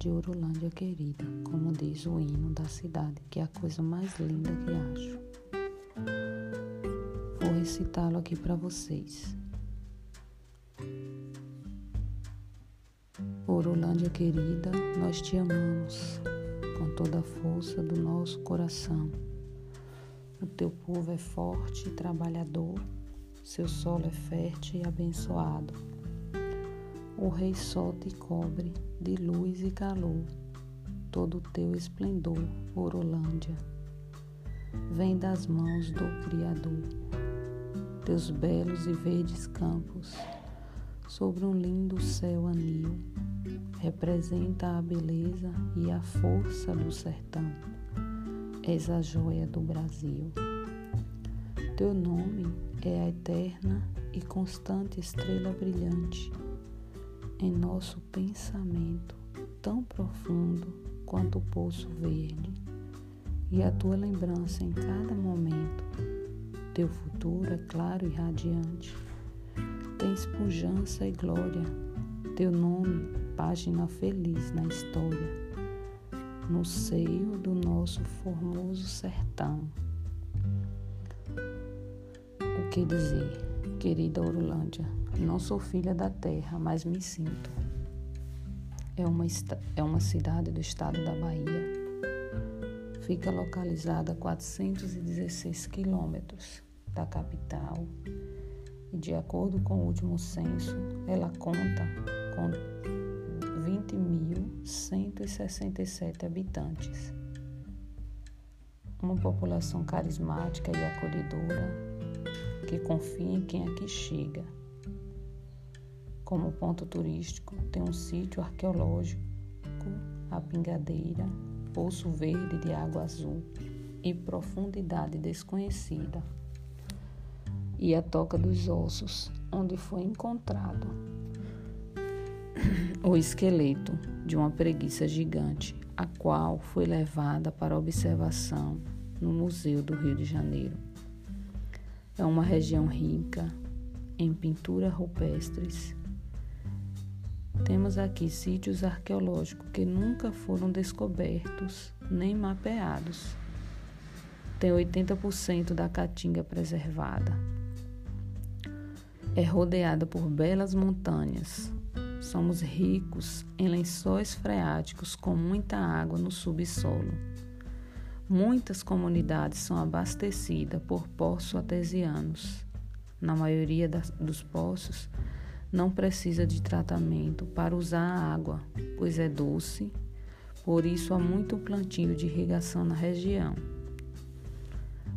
de Orolândia querida, como diz o hino da cidade, que é a coisa mais linda que acho. Vou recitá-lo aqui para vocês. Orolândia querida, nós te amamos com toda a força do nosso coração. O teu povo é forte e trabalhador, seu solo é fértil e abençoado. O Rei Sol te cobre de luz e calor, todo o teu esplendor, Orolândia. Vem das mãos do Criador, teus belos e verdes campos, sobre um lindo céu anil, representa a beleza e a força do sertão. És a joia do Brasil. Teu nome é a eterna e constante estrela brilhante em nosso pensamento tão profundo quanto o poço verde, e a tua lembrança em cada momento. Teu futuro é claro e radiante, tens pujança e glória, teu nome, página feliz na história, no seio do nosso formoso sertão. O que dizer, querida Orlândia? Não sou filha da terra, mas me sinto. É uma, é uma cidade do estado da Bahia. Fica localizada a 416 quilômetros da capital e, de acordo com o último censo, ela conta com 20.167 habitantes. Uma população carismática e acolhedora que confia em quem aqui chega como ponto turístico, tem um sítio arqueológico, a Pingadeira, Poço Verde de água azul e profundidade desconhecida, e a Toca dos Ossos, onde foi encontrado o esqueleto de uma preguiça gigante, a qual foi levada para observação no Museu do Rio de Janeiro. É uma região rica em pinturas rupestres temos aqui sítios arqueológicos que nunca foram descobertos nem mapeados. Tem 80% da caatinga preservada. É rodeada por belas montanhas. Somos ricos em lençóis freáticos com muita água no subsolo. Muitas comunidades são abastecidas por poços artesianos. Na maioria das, dos poços, não precisa de tratamento para usar a água, pois é doce, por isso há muito plantio de irrigação na região.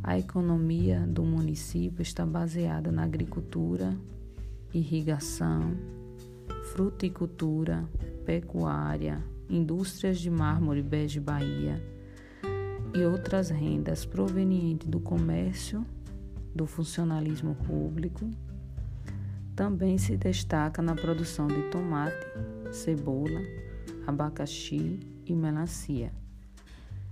A economia do município está baseada na agricultura, irrigação, fruticultura, pecuária, indústrias de mármore bege Bahia e outras rendas provenientes do comércio, do funcionalismo público também se destaca na produção de tomate, cebola, abacaxi e melancia.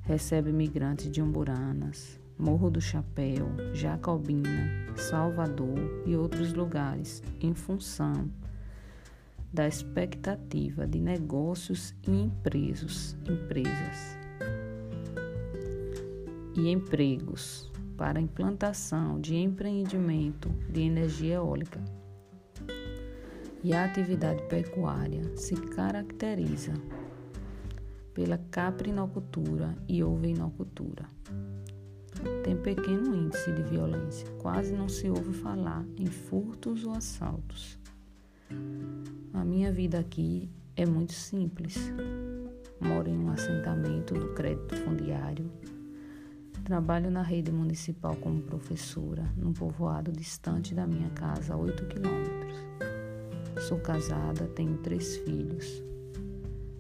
Recebe migrantes de Umburanas, Morro do Chapéu, Jacobina, Salvador e outros lugares em função da expectativa de negócios e empresas, e empregos para implantação de empreendimento de energia eólica e a atividade pecuária se caracteriza pela caprinocultura e ovinocultura. Tem pequeno índice de violência, quase não se ouve falar em furtos ou assaltos. A minha vida aqui é muito simples. Moro em um assentamento do crédito fundiário. Trabalho na rede municipal como professora, num povoado distante da minha casa, a 8 quilômetros. Sou casada, tenho três filhos.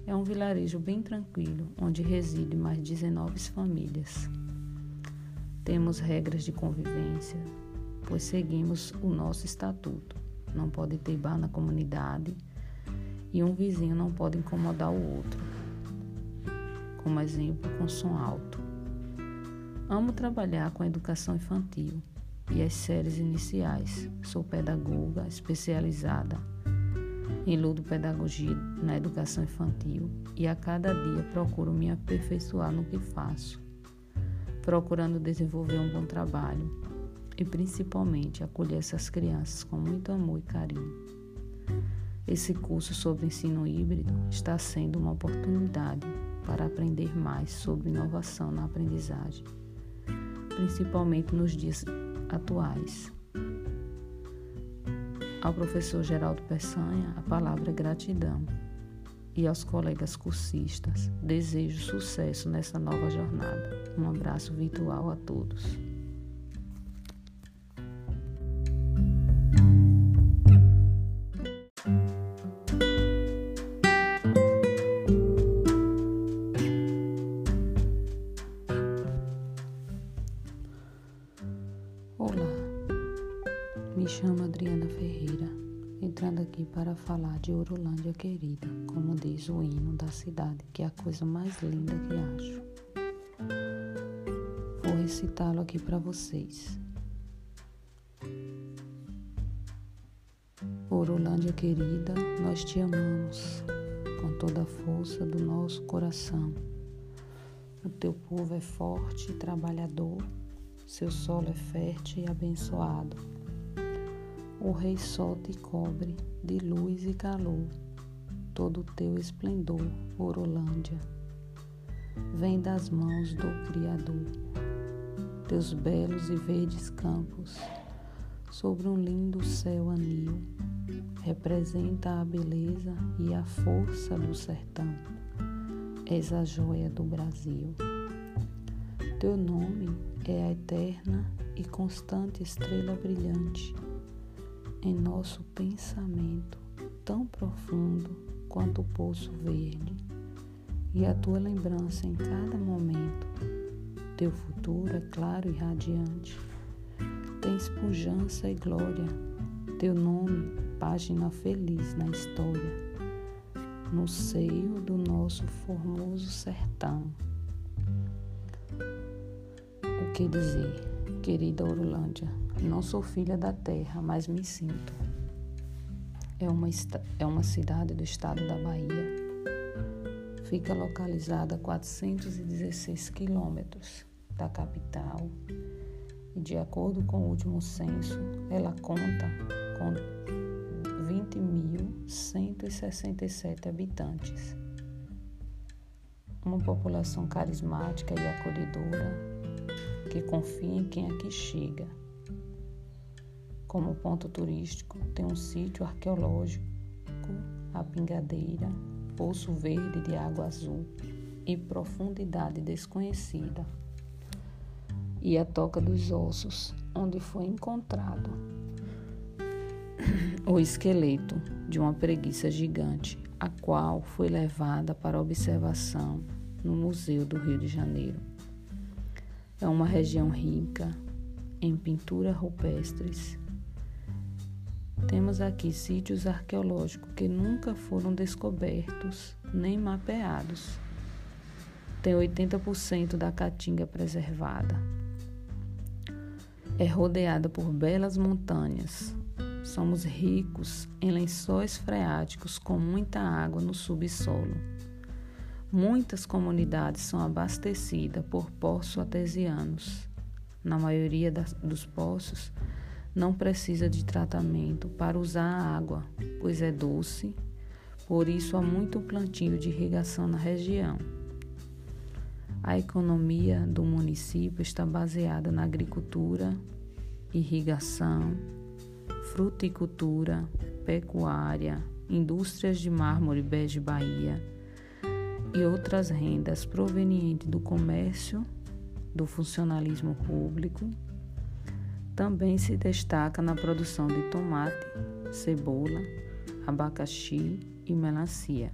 É um vilarejo bem tranquilo, onde residem mais 19 famílias. Temos regras de convivência, pois seguimos o nosso estatuto. Não pode ter bar na comunidade e um vizinho não pode incomodar o outro. Como exemplo, com som alto. Amo trabalhar com a educação infantil e as séries iniciais. Sou pedagoga especializada em ludopedagogia na educação infantil e a cada dia procuro me aperfeiçoar no que faço, procurando desenvolver um bom trabalho e principalmente acolher essas crianças com muito amor e carinho. Esse curso sobre ensino híbrido está sendo uma oportunidade para aprender mais sobre inovação na aprendizagem, principalmente nos dias atuais. Ao professor Geraldo Peçanha, a palavra é gratidão. E aos colegas cursistas, desejo sucesso nessa nova jornada. Um abraço virtual a todos. Para falar de Orolândia querida, como diz o hino da cidade, que é a coisa mais linda que acho. Vou recitá-lo aqui para vocês. Orolândia querida, nós te amamos com toda a força do nosso coração. O teu povo é forte e trabalhador, seu solo é fértil e abençoado o Rei Sol te cobre de luz e calor, todo o teu esplendor, Orolândia. Vem das mãos do Criador, teus belos e verdes campos, sobre um lindo céu anil, representa a beleza e a força do sertão. És a joia do Brasil. Teu nome é a eterna e constante estrela brilhante em nosso pensamento tão profundo quanto o poço verde, e a tua lembrança em cada momento. Teu futuro é claro e radiante, tens pujança e glória, teu nome, página feliz na história, no seio do nosso formoso sertão. O que dizer, querida Orlândia? Não sou filha da terra, mas me sinto. É uma, é uma cidade do estado da Bahia. Fica localizada a 416 quilômetros da capital e, de acordo com o último censo, ela conta com 20.167 habitantes. Uma população carismática e acolhedora que confia em quem aqui chega como ponto turístico, tem um sítio arqueológico, a Pingadeira, Poço Verde de água azul e profundidade desconhecida, e a Toca dos Ossos, onde foi encontrado o esqueleto de uma preguiça gigante, a qual foi levada para observação no Museu do Rio de Janeiro. É uma região rica em pinturas rupestres temos aqui sítios arqueológicos que nunca foram descobertos nem mapeados. Tem 80% da caatinga preservada. É rodeada por belas montanhas. Somos ricos em lençóis freáticos com muita água no subsolo. Muitas comunidades são abastecidas por poços artesianos. Na maioria das, dos poços, não precisa de tratamento para usar a água, pois é doce, por isso há muito plantio de irrigação na região. A economia do município está baseada na agricultura, irrigação, fruticultura, pecuária, indústrias de mármore bege Bahia e outras rendas provenientes do comércio, do funcionalismo público também se destaca na produção de tomate, cebola, abacaxi e melancia.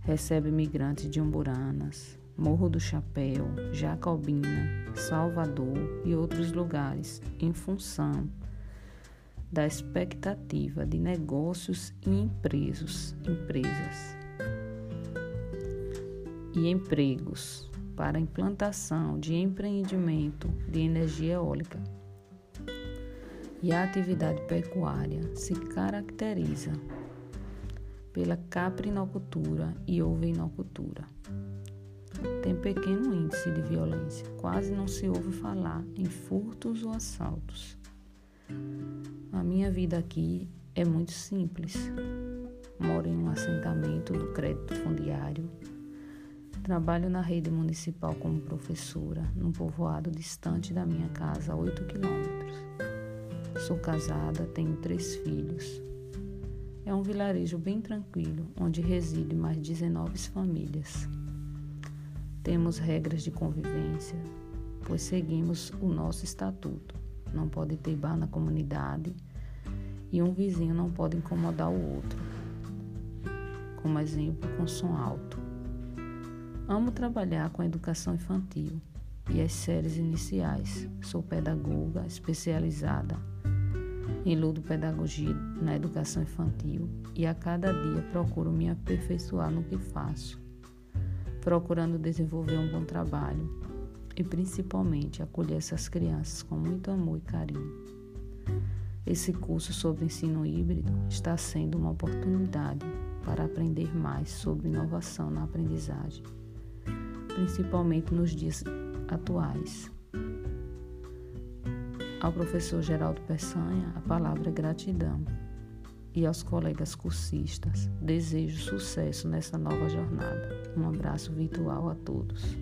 Recebe migrantes de Umburanas, Morro do Chapéu, Jacobina, Salvador e outros lugares em função da expectativa de negócios e empresas, e empregos para implantação de empreendimento de energia eólica e a atividade pecuária se caracteriza pela caprinocultura e ovinocultura. Tem pequeno índice de violência, quase não se ouve falar em furtos ou assaltos. A minha vida aqui é muito simples. Moro em um assentamento do crédito fundiário. Trabalho na rede municipal como professora, num povoado distante da minha casa, a 8 quilômetros. Sou casada, tenho três filhos. É um vilarejo bem tranquilo, onde residem mais 19 famílias. Temos regras de convivência, pois seguimos o nosso estatuto. Não pode ter bar na comunidade e um vizinho não pode incomodar o outro. Como exemplo, com som alto. Amo trabalhar com a educação infantil e as séries iniciais. Sou pedagoga especializada em ludopedagogia na educação infantil e a cada dia procuro me aperfeiçoar no que faço, procurando desenvolver um bom trabalho e principalmente acolher essas crianças com muito amor e carinho. Esse curso sobre ensino híbrido está sendo uma oportunidade para aprender mais sobre inovação na aprendizagem, principalmente nos dias atuais. Ao professor Geraldo Peçanha, a palavra é gratidão. E aos colegas cursistas, desejo sucesso nessa nova jornada. Um abraço virtual a todos.